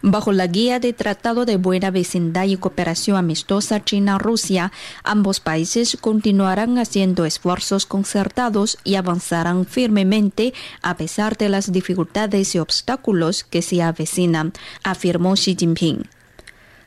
Bajo la guía de Tratado de Buena Vecindad y Cooperación Amistosa China-Rusia, ambos países continuarán haciendo esfuerzos concertados y avanzarán firmemente a pesar de las dificultades y obstáculos que se avecinan, afirmó Xi Jinping.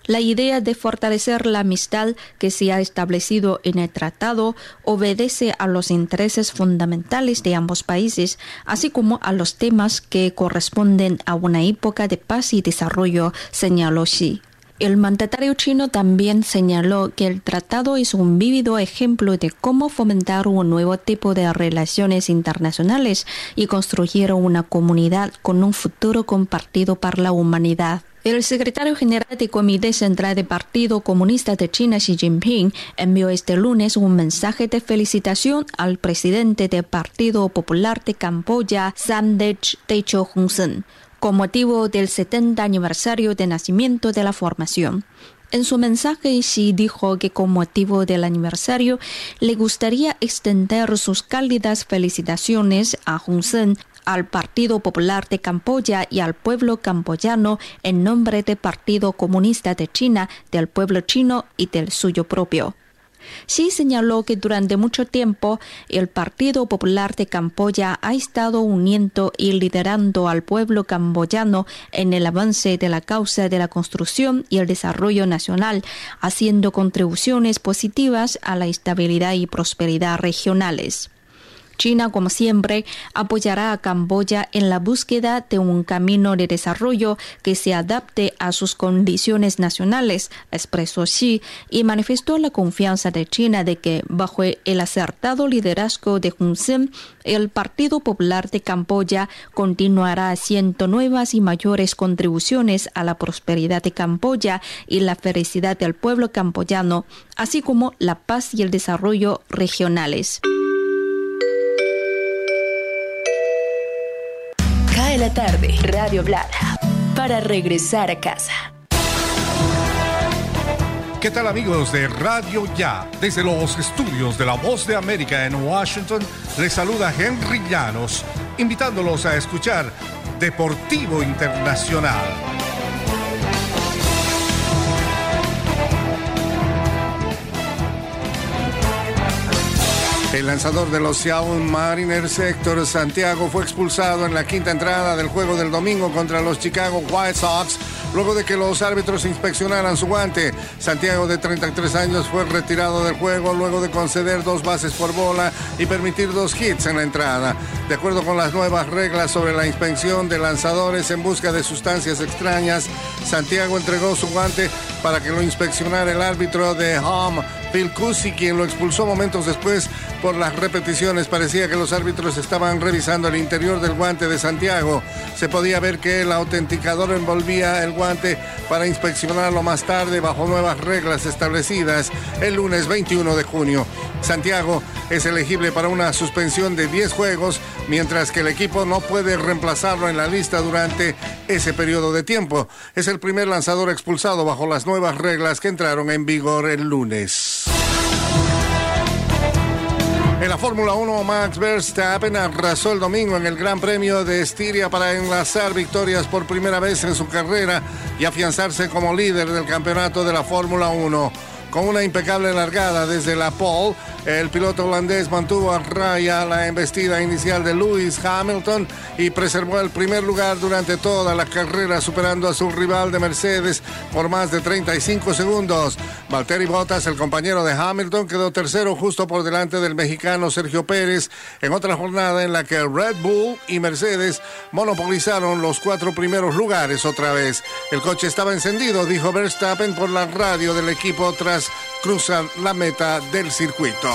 La idea de fortalecer la amistad que se ha establecido en el tratado obedece a los intereses fundamentales de ambos países, así como a los temas que corresponden a una época de paz y desarrollo, señaló Xi. El mandatario chino también señaló que el tratado es un vívido ejemplo de cómo fomentar un nuevo tipo de relaciones internacionales y construir una comunidad con un futuro compartido para la humanidad. El secretario general del Comité Central del Partido Comunista de China, Xi Jinping, envió este lunes un mensaje de felicitación al presidente del Partido Popular de Camboya, Samdech Techo Hun Sen, con motivo del 70 aniversario de nacimiento de la formación. En su mensaje, Xi dijo que con motivo del aniversario le gustaría extender sus cálidas felicitaciones a Hun Sen al Partido Popular de Camboya y al pueblo camboyano en nombre del Partido Comunista de China, del pueblo chino y del suyo propio. Xi señaló que durante mucho tiempo el Partido Popular de Camboya ha estado uniendo y liderando al pueblo camboyano en el avance de la causa de la construcción y el desarrollo nacional, haciendo contribuciones positivas a la estabilidad y prosperidad regionales. China, como siempre, apoyará a Camboya en la búsqueda de un camino de desarrollo que se adapte a sus condiciones nacionales, expresó Xi, y manifestó la confianza de China de que, bajo el acertado liderazgo de Hun Sen, el Partido Popular de Camboya continuará haciendo nuevas y mayores contribuciones a la prosperidad de Camboya y la felicidad del pueblo camboyano, así como la paz y el desarrollo regionales. Tarde, Radio Blada, para regresar a casa. ¿Qué tal amigos de Radio Ya? Desde los estudios de La Voz de América en Washington, les saluda Henry Llanos, invitándolos a escuchar Deportivo Internacional. El lanzador de los Seattle Mariners, Héctor Santiago, fue expulsado en la quinta entrada del juego del domingo contra los Chicago White Sox, luego de que los árbitros inspeccionaran su guante. Santiago, de 33 años, fue retirado del juego luego de conceder dos bases por bola y permitir dos hits en la entrada. De acuerdo con las nuevas reglas sobre la inspección de lanzadores en busca de sustancias extrañas, Santiago entregó su guante para que lo inspeccionara el árbitro de home Bill quien lo expulsó momentos después por las repeticiones. Parecía que los árbitros estaban revisando el interior del guante de Santiago. Se podía ver que el autenticador envolvía el guante para inspeccionarlo más tarde bajo nuevas reglas establecidas el lunes 21 de junio. Santiago es elegible para una suspensión de 10 juegos, mientras que el equipo no puede reemplazarlo en la lista durante ese periodo de tiempo. Es el primer lanzador expulsado bajo las nuevas reglas que entraron en vigor el lunes. En la Fórmula 1, Max Verstappen arrasó el domingo en el Gran Premio de Estiria para enlazar victorias por primera vez en su carrera y afianzarse como líder del campeonato de la Fórmula 1. Con una impecable largada desde la pole, el piloto holandés mantuvo a raya la embestida inicial de Lewis Hamilton y preservó el primer lugar durante toda la carrera, superando a su rival de Mercedes por más de 35 segundos. Valtteri Bottas, el compañero de Hamilton, quedó tercero justo por delante del mexicano Sergio Pérez en otra jornada en la que Red Bull y Mercedes monopolizaron los cuatro primeros lugares otra vez. El coche estaba encendido, dijo Verstappen por la radio del equipo tras cruzar la meta del circuito.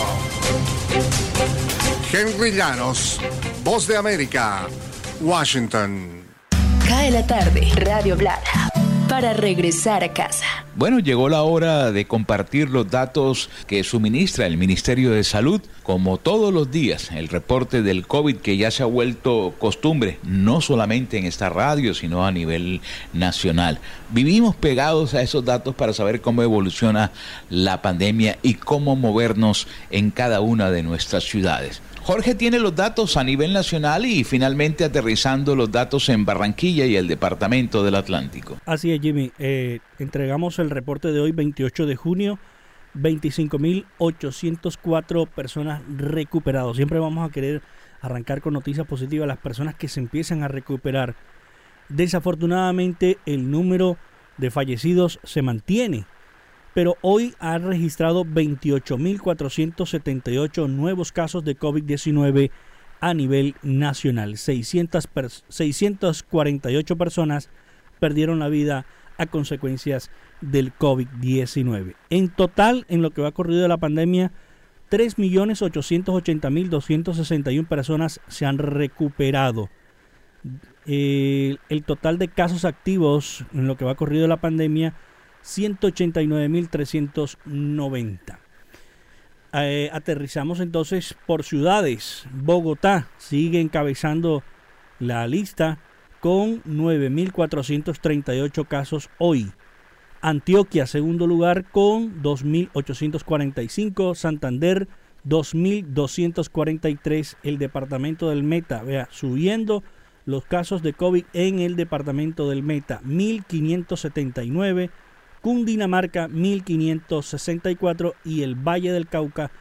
Henry Llanos, Voz de América, Washington. Cae la tarde, Radio Blada, para regresar a casa. Bueno, llegó la hora de compartir los datos que suministra el Ministerio de Salud, como todos los días, el reporte del COVID que ya se ha vuelto costumbre, no solamente en esta radio, sino a nivel nacional. Vivimos pegados a esos datos para saber cómo evoluciona la pandemia y cómo movernos en cada una de nuestras ciudades. Jorge tiene los datos a nivel nacional y finalmente aterrizando los datos en Barranquilla y el Departamento del Atlántico. Así es, Jimmy. Eh, entregamos el reporte de hoy, 28 de junio. 25.804 personas recuperados. Siempre vamos a querer arrancar con noticias positivas las personas que se empiezan a recuperar. Desafortunadamente el número de fallecidos se mantiene pero hoy ha registrado 28.478 nuevos casos de COVID-19 a nivel nacional. 600 648 personas perdieron la vida a consecuencias del COVID-19. En total, en lo que va corrido de la pandemia, 3.880.261 personas se han recuperado. El, el total de casos activos en lo que va corrido de la pandemia 189.390. Eh, aterrizamos entonces por ciudades. Bogotá sigue encabezando la lista con 9.438 casos hoy. Antioquia, segundo lugar, con 2.845. Santander, 2.243. El departamento del Meta, vea, subiendo los casos de COVID en el departamento del Meta, 1.579. Cundinamarca 1564 y el Valle del Cauca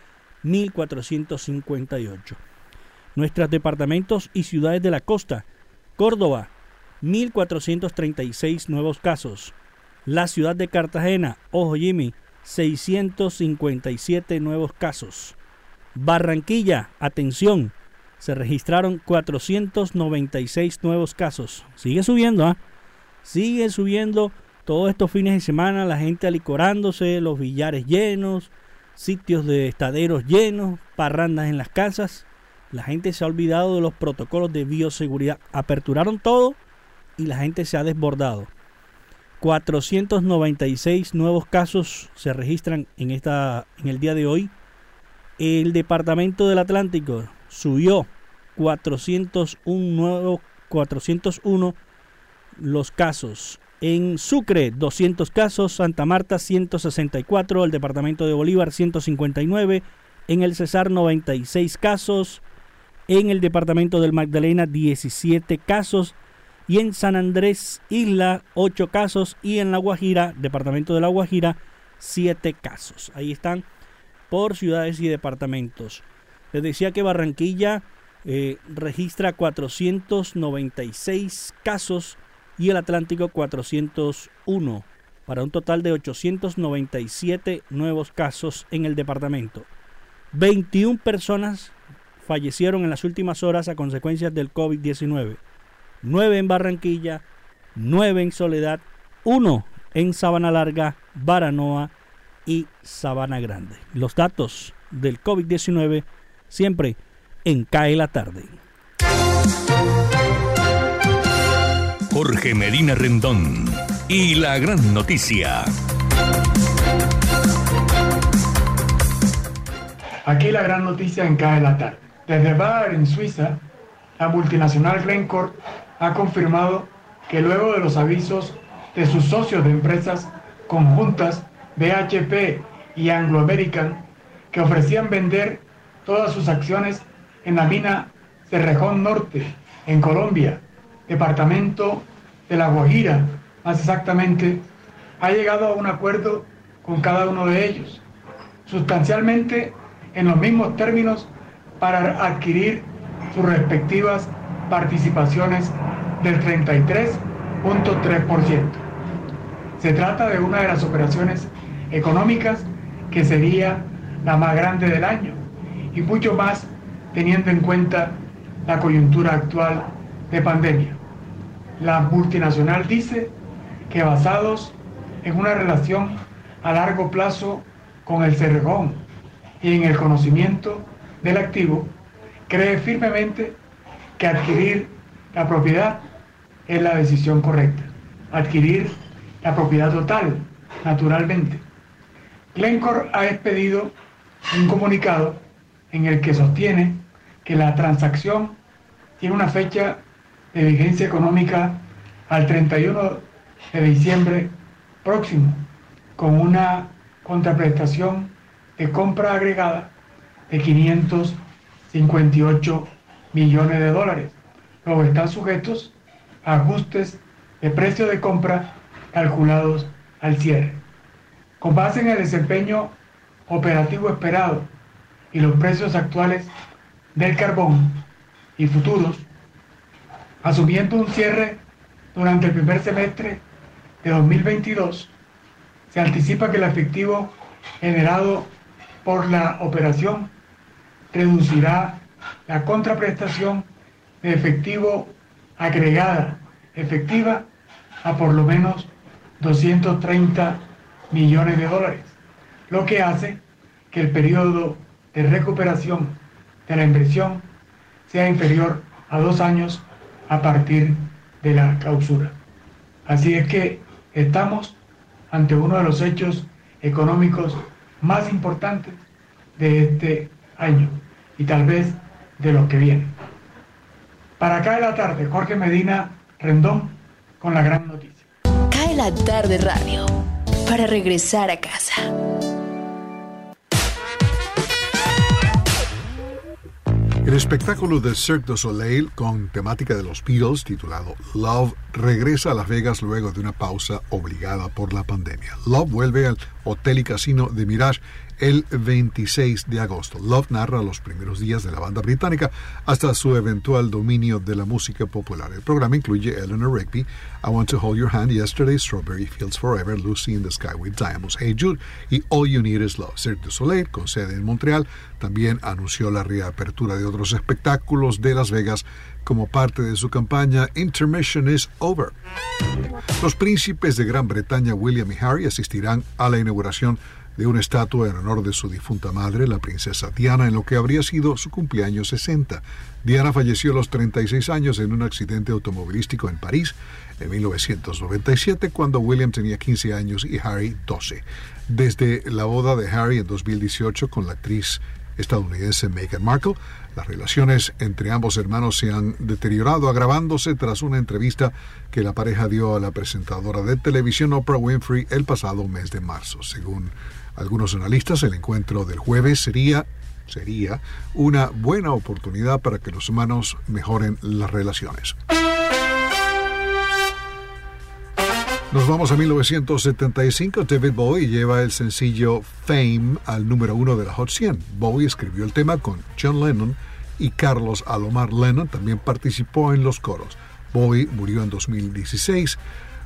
1458. Nuestros departamentos y ciudades de la costa. Córdoba 1436 nuevos casos. La ciudad de Cartagena, ojo Jimmy, 657 nuevos casos. Barranquilla, atención, se registraron 496 nuevos casos. Sigue subiendo, ¿ah? Sigue subiendo todos estos fines de semana la gente alicorándose, los billares llenos, sitios de estaderos llenos, parrandas en las casas. La gente se ha olvidado de los protocolos de bioseguridad. Aperturaron todo y la gente se ha desbordado. 496 nuevos casos se registran en, esta, en el día de hoy. El Departamento del Atlántico subió 401 nuevos 401 los casos. En Sucre, 200 casos. Santa Marta, 164. El departamento de Bolívar, 159. En el Cesar, 96 casos. En el departamento del Magdalena, 17 casos. Y en San Andrés, Isla, 8 casos. Y en La Guajira, departamento de La Guajira, 7 casos. Ahí están por ciudades y departamentos. Les decía que Barranquilla eh, registra 496 casos y el Atlántico 401, para un total de 897 nuevos casos en el departamento. 21 personas fallecieron en las últimas horas a consecuencias del COVID-19. 9 en Barranquilla, 9 en Soledad, 1 en Sabana Larga, Baranoa y Sabana Grande. Los datos del COVID-19 siempre en CAE la tarde. Jorge Medina Rendón y la gran noticia. Aquí la gran noticia en CAE la tarde. Desde Baar, en Suiza, la multinacional Glencore ha confirmado que luego de los avisos de sus socios de empresas conjuntas BHP y Anglo American que ofrecían vender todas sus acciones en la mina Cerrejón Norte, en Colombia, departamento de La Guajira, más exactamente, ha llegado a un acuerdo con cada uno de ellos, sustancialmente en los mismos términos para adquirir sus respectivas participaciones del 33.3%. Se trata de una de las operaciones económicas que sería la más grande del año y mucho más teniendo en cuenta la coyuntura actual de pandemia. La multinacional dice que basados en una relación a largo plazo con el Cerrejón y en el conocimiento del activo, cree firmemente que adquirir la propiedad es la decisión correcta. Adquirir la propiedad total, naturalmente. Glencore ha expedido un comunicado en el que sostiene que la transacción tiene una fecha de vigencia económica al 31 de diciembre próximo, con una contraprestación de compra agregada de 558 millones de dólares. Luego están sujetos a ajustes de precio de compra calculados al cierre. Con base en el desempeño operativo esperado y los precios actuales del carbón y futuros, asumiendo un cierre durante el primer semestre de 2022, se anticipa que el efectivo generado por la operación reducirá la contraprestación de efectivo agregada efectiva a por lo menos 230 millones de dólares, lo que hace que el periodo de recuperación de la inversión sea inferior a dos años a partir de la clausura. Así es que estamos ante uno de los hechos económicos más importantes de este año y tal vez de los que vienen. Para de la tarde, Jorge Medina Rendón con la gran noticia. Cae la tarde radio para regresar a casa. El espectáculo de Cirque du Soleil con temática de los Beatles titulado Love regresa a Las Vegas luego de una pausa obligada por la pandemia. Love vuelve al Hotel y Casino de Mirage el 26 de agosto. Love narra los primeros días de la banda británica hasta su eventual dominio de la música popular. El programa incluye Eleanor Rigby, I Want to Hold Your Hand, Yesterday, Strawberry Fields Forever, Lucy in the Sky with Diamonds, Hey Jude y All You Need Is Love. Cirque du Soleil, con sede en Montreal, también anunció la reapertura de otros espectáculos de Las Vegas como parte de su campaña Intermission is Over. Los príncipes de Gran Bretaña, William y Harry, asistirán a la inauguración de una estatua en honor de su difunta madre, la princesa Diana, en lo que habría sido su cumpleaños 60. Diana falleció a los 36 años en un accidente automovilístico en París en 1997, cuando William tenía 15 años y Harry 12. Desde la boda de Harry en 2018 con la actriz estadounidense Meghan Markle, las relaciones entre ambos hermanos se han deteriorado, agravándose tras una entrevista que la pareja dio a la presentadora de televisión Oprah Winfrey el pasado mes de marzo. Según algunos analistas, el encuentro del jueves sería sería una buena oportunidad para que los humanos mejoren las relaciones. Nos vamos a 1975. David Bowie lleva el sencillo Fame al número uno de la Hot 100. Bowie escribió el tema con John Lennon y Carlos Alomar Lennon también participó en los coros. Bowie murió en 2016,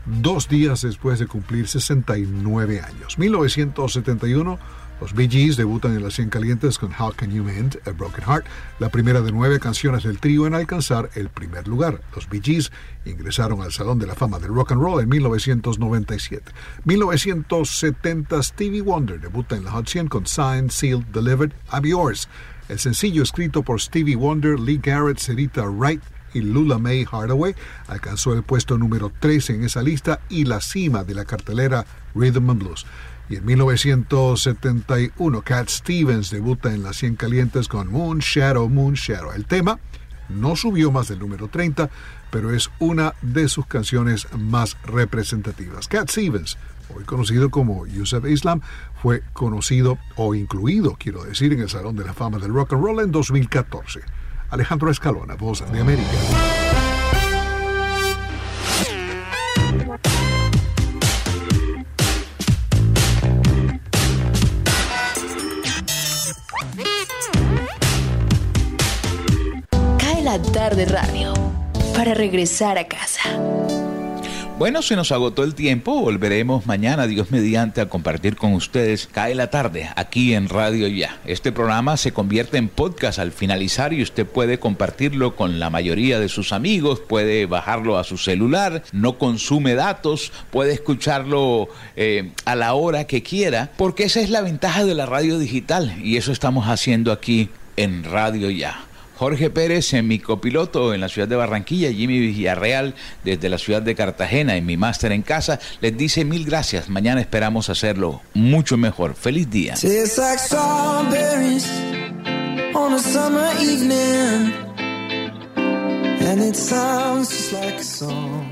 dos días después de cumplir 69 años. 1971 los Bee Gees debutan en las 100 calientes con How Can You Mend a Broken Heart, la primera de nueve canciones del trío en alcanzar el primer lugar. Los Bee Gees ingresaron al Salón de la Fama del Rock and Roll en 1997. 1970 Stevie Wonder debuta en la Hot 100 con Signed, Sealed, Delivered, I'm Yours. El sencillo escrito por Stevie Wonder, Lee Garrett, Serita Wright y Lula May Hardaway alcanzó el puesto número 13 en esa lista y la cima de la cartelera Rhythm and Blues. Y en 1971, Cat Stevens debuta en las 100 calientes con Moon Shadow, Moon Shadow. El tema no subió más del número 30, pero es una de sus canciones más representativas. Cat Stevens, hoy conocido como Yusuf Islam, fue conocido o incluido, quiero decir, en el Salón de la Fama del Rock and Roll en 2014. Alejandro Escalona, voz de América. Tarde radio para regresar a casa. Bueno, se nos agotó el tiempo. Volveremos mañana, Dios mediante, a compartir con ustedes Cae la tarde aquí en Radio Ya. Este programa se convierte en podcast al finalizar y usted puede compartirlo con la mayoría de sus amigos, puede bajarlo a su celular, no consume datos, puede escucharlo eh, a la hora que quiera, porque esa es la ventaja de la radio digital y eso estamos haciendo aquí en Radio Ya. Jorge Pérez en mi copiloto en la ciudad de Barranquilla, Jimmy Villarreal desde la ciudad de Cartagena en mi máster en casa, les dice mil gracias. Mañana esperamos hacerlo mucho mejor. Feliz día. And it sounds like song.